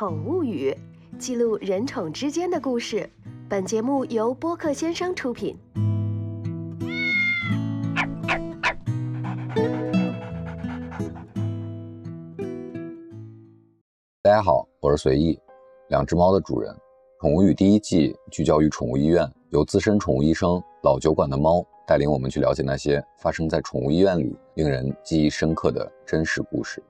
宠物语，记录人宠之间的故事。本节目由播客先生出品。大家好，我是随意，两只猫的主人。宠物语第一季聚焦于宠物医院，由资深宠物医生老酒馆的猫带领我们去了解那些发生在宠物医院里令人记忆深刻的真实故事。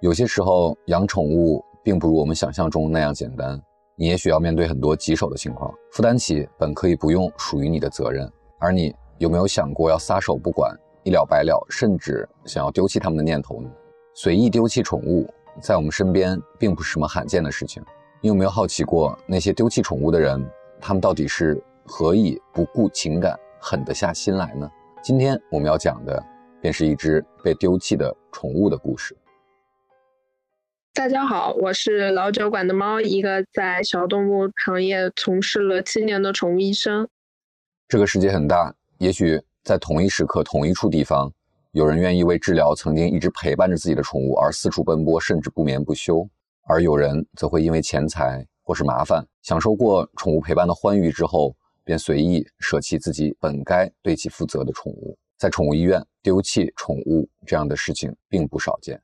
有些时候，养宠物并不如我们想象中那样简单。你也许要面对很多棘手的情况，负担起本可以不用属于你的责任。而你有没有想过要撒手不管，一了百了，甚至想要丢弃它们的念头呢？随意丢弃宠物，在我们身边并不是什么罕见的事情。你有没有好奇过，那些丢弃宠物的人，他们到底是何以不顾情感，狠得下心来呢？今天我们要讲的，便是一只被丢弃的宠物的故事。大家好，我是老酒馆的猫，一个在小动物行业从事了七年的宠物医生。这个世界很大，也许在同一时刻、同一处地方，有人愿意为治疗曾经一直陪伴着自己的宠物而四处奔波，甚至不眠不休；而有人则会因为钱财或是麻烦，享受过宠物陪伴的欢愉之后，便随意舍弃自己本该对其负责的宠物。在宠物医院丢弃宠物这样的事情并不少见。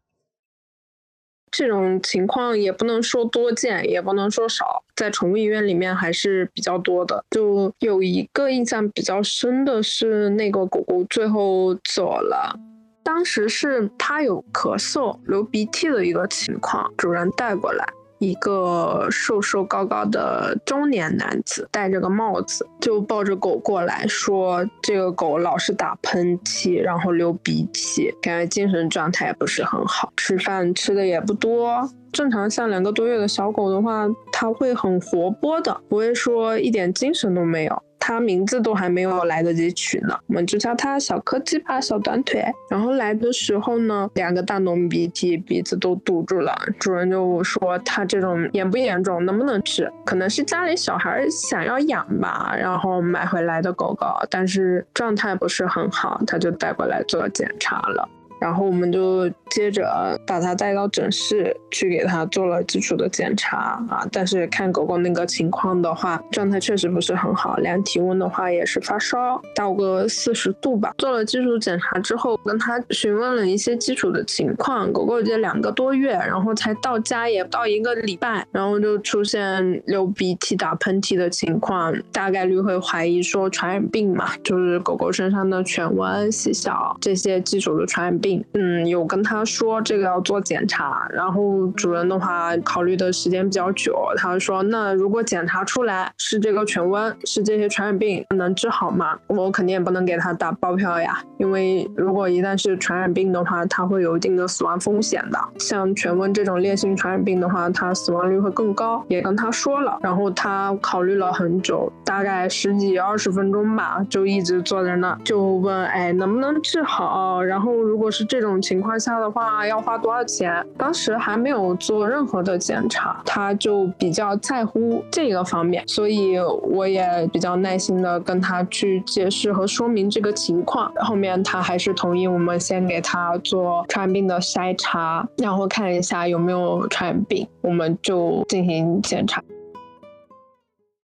这种情况也不能说多见，也不能说少，在宠物医院里面还是比较多的。就有一个印象比较深的是，那个狗狗最后走了，当时是它有咳嗽、流鼻涕的一个情况，主人带过来。一个瘦瘦高高的中年男子，戴着个帽子，就抱着狗过来说：“这个狗老是打喷嚏，然后流鼻涕，感觉精神状态也不是很好，吃饭吃的也不多。正常像两个多月的小狗的话，它会很活泼的，不会说一点精神都没有。”它名字都还没有来得及取呢，我们就叫它小柯基吧，小短腿。然后来的时候呢，两个大浓鼻涕，鼻子都堵住了。主人就说它这种严不严重，能不能治？可能是家里小孩想要养吧，然后买回来的狗狗，但是状态不是很好，他就带过来做检查了。然后我们就接着把它带到诊室去给它做了基础的检查啊，但是看狗狗那个情况的话，状态确实不是很好，量体温的话也是发烧，到个四十度吧。做了基础检查之后，跟他询问了一些基础的情况，狗狗这两个多月，然后才到家也不到一个礼拜，然后就出现流鼻涕、打喷嚏的情况，大概率会怀疑说传染病嘛，就是狗狗身上的犬瘟、细小这些基础的传染病。嗯，有跟他说这个要做检查，然后主人的话考虑的时间比较久，他说那如果检查出来是这个犬瘟，是这些传染病，能治好吗？我肯定也不能给他打包票呀，因为如果一旦是传染病的话，它会有一定的死亡风险的。像犬瘟这种烈性传染病的话，它死亡率会更高，也跟他说了，然后他考虑了很久，大概十几二十分钟吧，就一直坐在那，就问哎能不能治好？然后如果是这种情况下的话，要花多少钱？当时还没有做任何的检查，他就比较在乎这个方面，所以我也比较耐心的跟他去解释和说明这个情况。后面他还是同意我们先给他做传染病的筛查，然后看一下有没有传染病，我们就进行检查。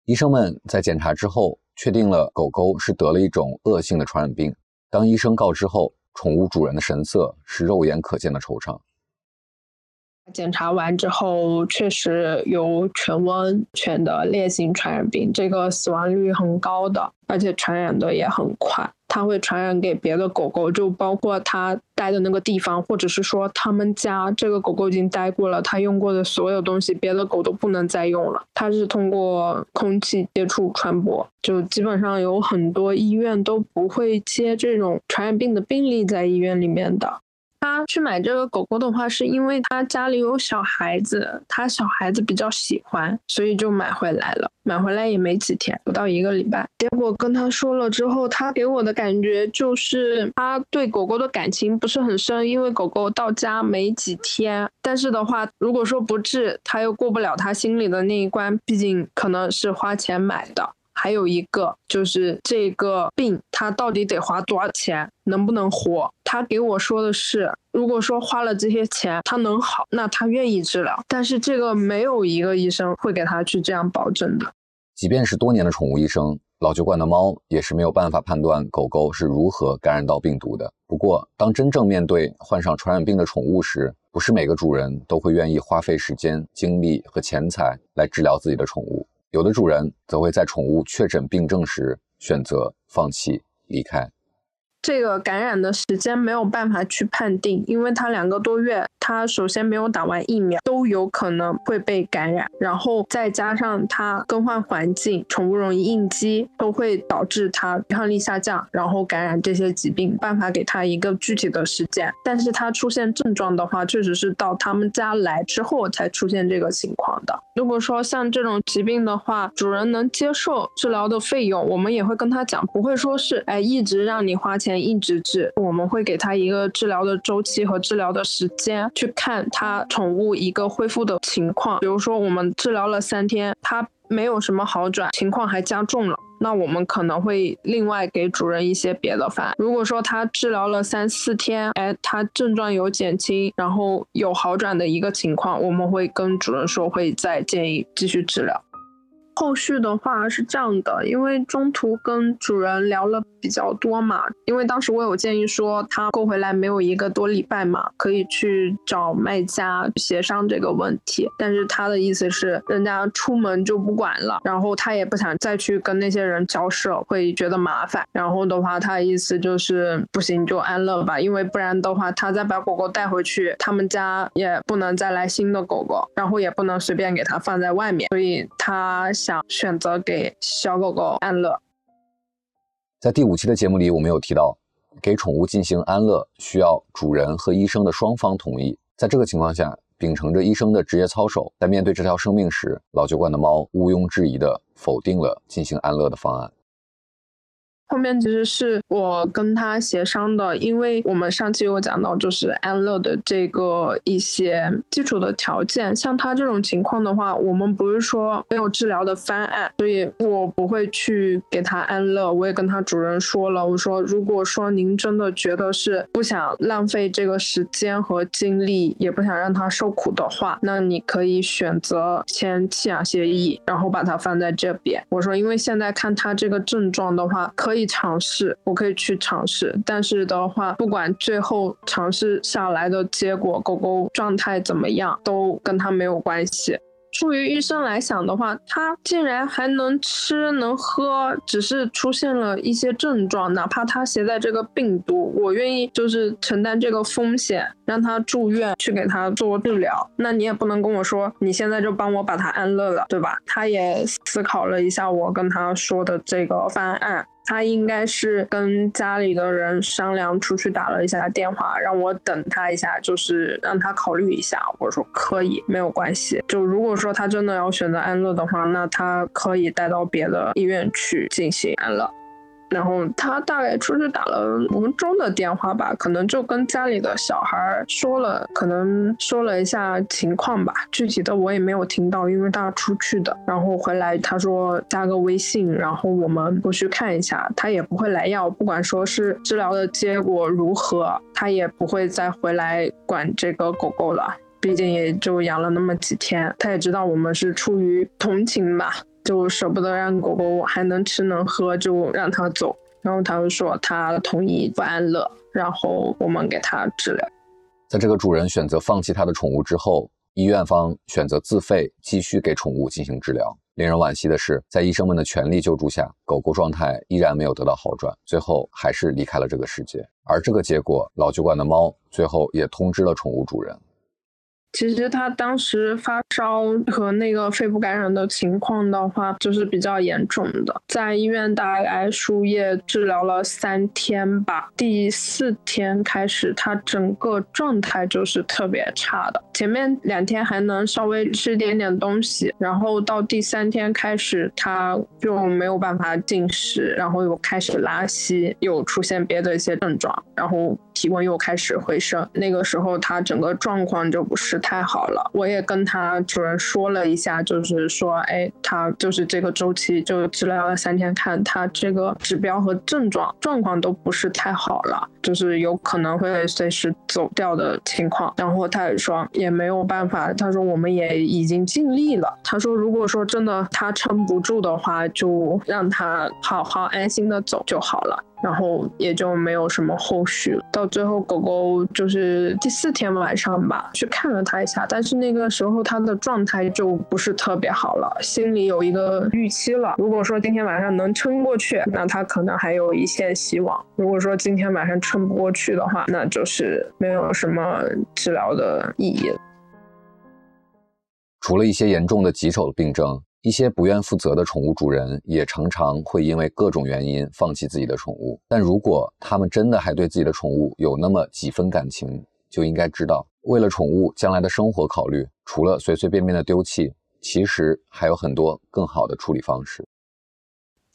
医生们在检查之后，确定了狗狗是得了一种恶性的传染病。当医生告知后。宠物主人的神色是肉眼可见的惆怅。检查完之后，确实有犬瘟犬的烈性传染病，这个死亡率很高的，而且传染的也很快。它会传染给别的狗狗，就包括它待的那个地方，或者是说他们家这个狗狗已经待过了，它用过的所有东西，别的狗都不能再用了。它是通过空气接触传播，就基本上有很多医院都不会接这种传染病的病例在医院里面的。去买这个狗狗的话，是因为他家里有小孩子，他小孩子比较喜欢，所以就买回来了。买回来也没几天，不到一个礼拜。结果跟他说了之后，他给我的感觉就是他对狗狗的感情不是很深，因为狗狗到家没几天。但是的话，如果说不治，他又过不了他心里的那一关，毕竟可能是花钱买的。还有一个就是这个病它到底得花多少钱，能不能活？他给我说的是，如果说花了这些钱他能好，那他愿意治疗。但是这个没有一个医生会给他去这样保证的。即便是多年的宠物医生，老酒馆的猫也是没有办法判断狗狗是如何感染到病毒的。不过，当真正面对患上传染病的宠物时，不是每个主人都会愿意花费时间、精力和钱财来治疗自己的宠物。有的主人则会在宠物确诊病症时选择放弃离开。这个感染的时间没有办法去判定，因为它两个多月，它首先没有打完疫苗，都有可能会被感染，然后再加上它更换环境，宠物容易应激，都会导致它抵抗力下降，然后感染这些疾病。办法给它一个具体的时间，但是它出现症状的话，确实是到他们家来之后才出现这个情况的。如果说像这种疾病的话，主人能接受治疗的费用，我们也会跟他讲，不会说是哎一直让你花钱。前一直治，我们会给他一个治疗的周期和治疗的时间，去看他宠物一个恢复的情况。比如说，我们治疗了三天，他没有什么好转，情况还加重了，那我们可能会另外给主人一些别的饭。如果说他治疗了三四天，哎，他症状有减轻，然后有好转的一个情况，我们会跟主人说，会再建议继续治疗。后续的话是这样的，因为中途跟主人聊了比较多嘛，因为当时我有建议说他购回来没有一个多礼拜嘛，可以去找卖家协商这个问题，但是他的意思是人家出门就不管了，然后他也不想再去跟那些人交涉，会觉得麻烦，然后的话他的意思就是不行就安乐吧，因为不然的话他再把狗狗带回去，他们家也不能再来新的狗狗，然后也不能随便给它放在外面，所以他。想选择给小狗狗安乐。在第五期的节目里，我们有提到，给宠物进行安乐需要主人和医生的双方同意。在这个情况下，秉承着医生的职业操守，在面对这条生命时，老酒馆的猫毋庸置疑地否定了进行安乐的方案。后面其实是我跟他协商的，因为我们上期有讲到，就是安乐的这个一些基础的条件。像他这种情况的话，我们不是说没有治疗的方案，所以我不会去给他安乐。我也跟他主人说了，我说如果说您真的觉得是不想浪费这个时间和精力，也不想让他受苦的话，那你可以选择签弃养协议，然后把它放在这边。我说，因为现在看他这个症状的话，可以。可以尝试，我可以去尝试，但是的话，不管最后尝试下来的结果，狗狗状态怎么样，都跟它没有关系。出于医生来想的话，它竟然还能吃能喝，只是出现了一些症状，哪怕它携带这个病毒，我愿意就是承担这个风险，让它住院去给它做治疗。那你也不能跟我说，你现在就帮我把它安乐了，对吧？他也思考了一下我跟他说的这个方案。他应该是跟家里的人商量，出去打了一下电话，让我等他一下，就是让他考虑一下。我说可以，没有关系。就如果说他真的要选择安乐的话，那他可以带到别的医院去进行安乐。然后他大概出去打了五分钟的电话吧，可能就跟家里的小孩说了，可能说了一下情况吧。具体的我也没有听到，因为他出去的。然后回来他说加个微信，然后我们过去看一下。他也不会来要，不管说是治疗的结果如何，他也不会再回来管这个狗狗了。毕竟也就养了那么几天，他也知道我们是出于同情吧。就舍不得让狗狗还能吃能喝，就让它走。然后他就说他同意不安乐，然后我们给他治疗。在这个主人选择放弃他的宠物之后，医院方选择自费继续给宠物进行治疗。令人惋惜的是，在医生们的全力救助下，狗狗状态依然没有得到好转，最后还是离开了这个世界。而这个结果，老酒馆的猫最后也通知了宠物主人。其实他当时发烧和那个肺部感染的情况的话，就是比较严重的，在医院大概输液治疗了三天吧。第四天开始，他整个状态就是特别差的。前面两天还能稍微吃点点东西，然后到第三天开始，他就没有办法进食，然后又开始拉稀，又出现别的一些症状，然后体温又开始回升。那个时候他整个状况就不是。太好了。我也跟他主任说了一下，就是说，哎，他就是这个周期就治疗了三天，看他这个指标和症状状况都不是太好了，就是有可能会随时走掉的情况。然后他也说也没有办法，他说我们也已经尽力了。他说如果说真的他撑不住的话，就让他好好安心的走就好了。然后也就没有什么后续了。到最后，狗狗就是第四天晚上吧，去看了它一下，但是那个时候它的状态就不是特别好了，心里有一个预期了。如果说今天晚上能撑过去，那它可能还有一线希望；如果说今天晚上撑不过去的话，那就是没有什么治疗的意义了。除了一些严重的棘手的病症。一些不愿负责的宠物主人也常常会因为各种原因放弃自己的宠物。但如果他们真的还对自己的宠物有那么几分感情，就应该知道，为了宠物将来的生活考虑，除了随随便便的丢弃，其实还有很多更好的处理方式。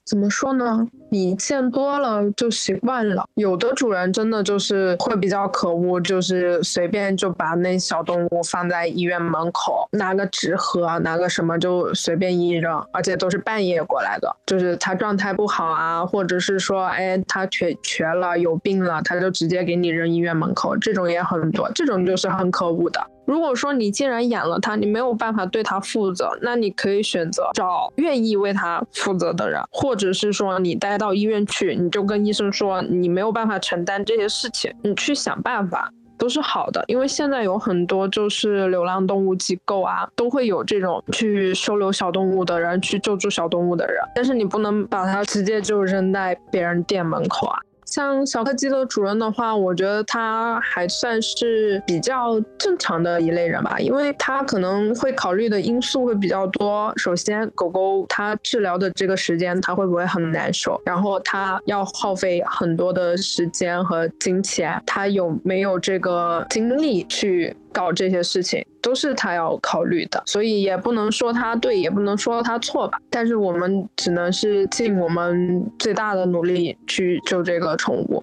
怎么说呢？你见多了就习惯了。有的主人真的就是会比较可恶，就是随便就把那小动物放在医院门口，拿个纸盒，拿个什么就随便一扔，而且都是半夜过来的。就是他状态不好啊，或者是说，哎，他瘸瘸了，有病了，他就直接给你扔医院门口，这种也很多。这种就是很可恶的。如果说你既然养了它，你没有办法对它负责，那你可以选择找愿意为它负责的人，或者是说你带到医院去，你就跟医生说你没有办法承担这些事情，你去想办法都是好的。因为现在有很多就是流浪动物机构啊，都会有这种去收留小动物的人，去救助小动物的人，但是你不能把它直接就扔在别人店门口啊。像小柯基的主人的话，我觉得他还算是比较正常的一类人吧，因为他可能会考虑的因素会比较多。首先，狗狗它治疗的这个时间，它会不会很难受？然后，它要耗费很多的时间和金钱，它有没有这个精力去？搞这些事情都是他要考虑的，所以也不能说他对，也不能说他错吧。但是我们只能是尽我们最大的努力去救这个宠物。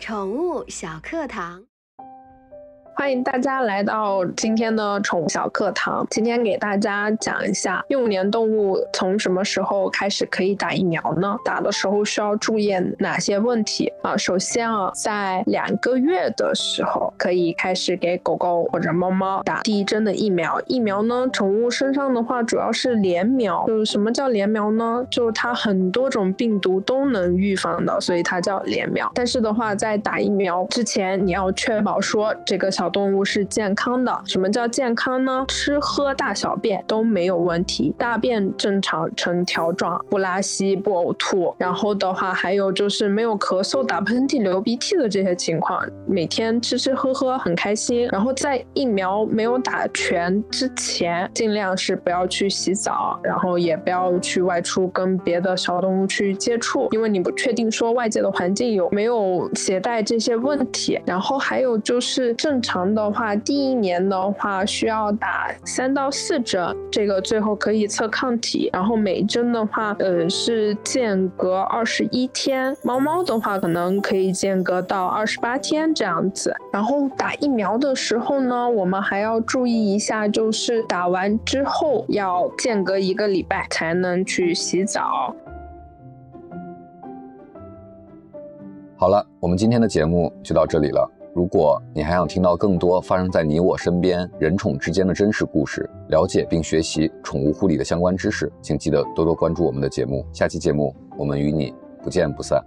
宠物小课堂。欢迎大家来到今天的宠物小课堂。今天给大家讲一下幼年动物从什么时候开始可以打疫苗呢？打的时候需要注意哪些问题啊？首先啊，在两个月的时候可以开始给狗狗或者猫猫打第一针的疫苗。疫苗呢，宠物身上的话主要是联苗。就是什么叫联苗呢？就是它很多种病毒都能预防的，所以它叫联苗。但是的话，在打疫苗之前，你要确保说这个小动物是健康的。什么叫健康呢？吃喝大小便都没有问题，大便正常呈条状，不拉稀不呕吐。然后的话，还有就是没有咳嗽、打喷嚏、流鼻涕的这些情况，每天吃吃喝喝很开心。然后在疫苗没有打全之前，尽量是不要去洗澡，然后也不要去外出跟别的小动物去接触，因为你不确定说外界的环境有没有携带这些问题。然后还有就是正常。长的话，第一年的话需要打三到四针，这个最后可以测抗体。然后每针的话，呃，是间隔二十一天。猫猫的话，可能可以间隔到二十八天这样子。然后打疫苗的时候呢，我们还要注意一下，就是打完之后要间隔一个礼拜才能去洗澡。好了，我们今天的节目就到这里了。如果你还想听到更多发生在你我身边人宠之间的真实故事，了解并学习宠物护理的相关知识，请记得多多关注我们的节目。下期节目我们与你不见不散。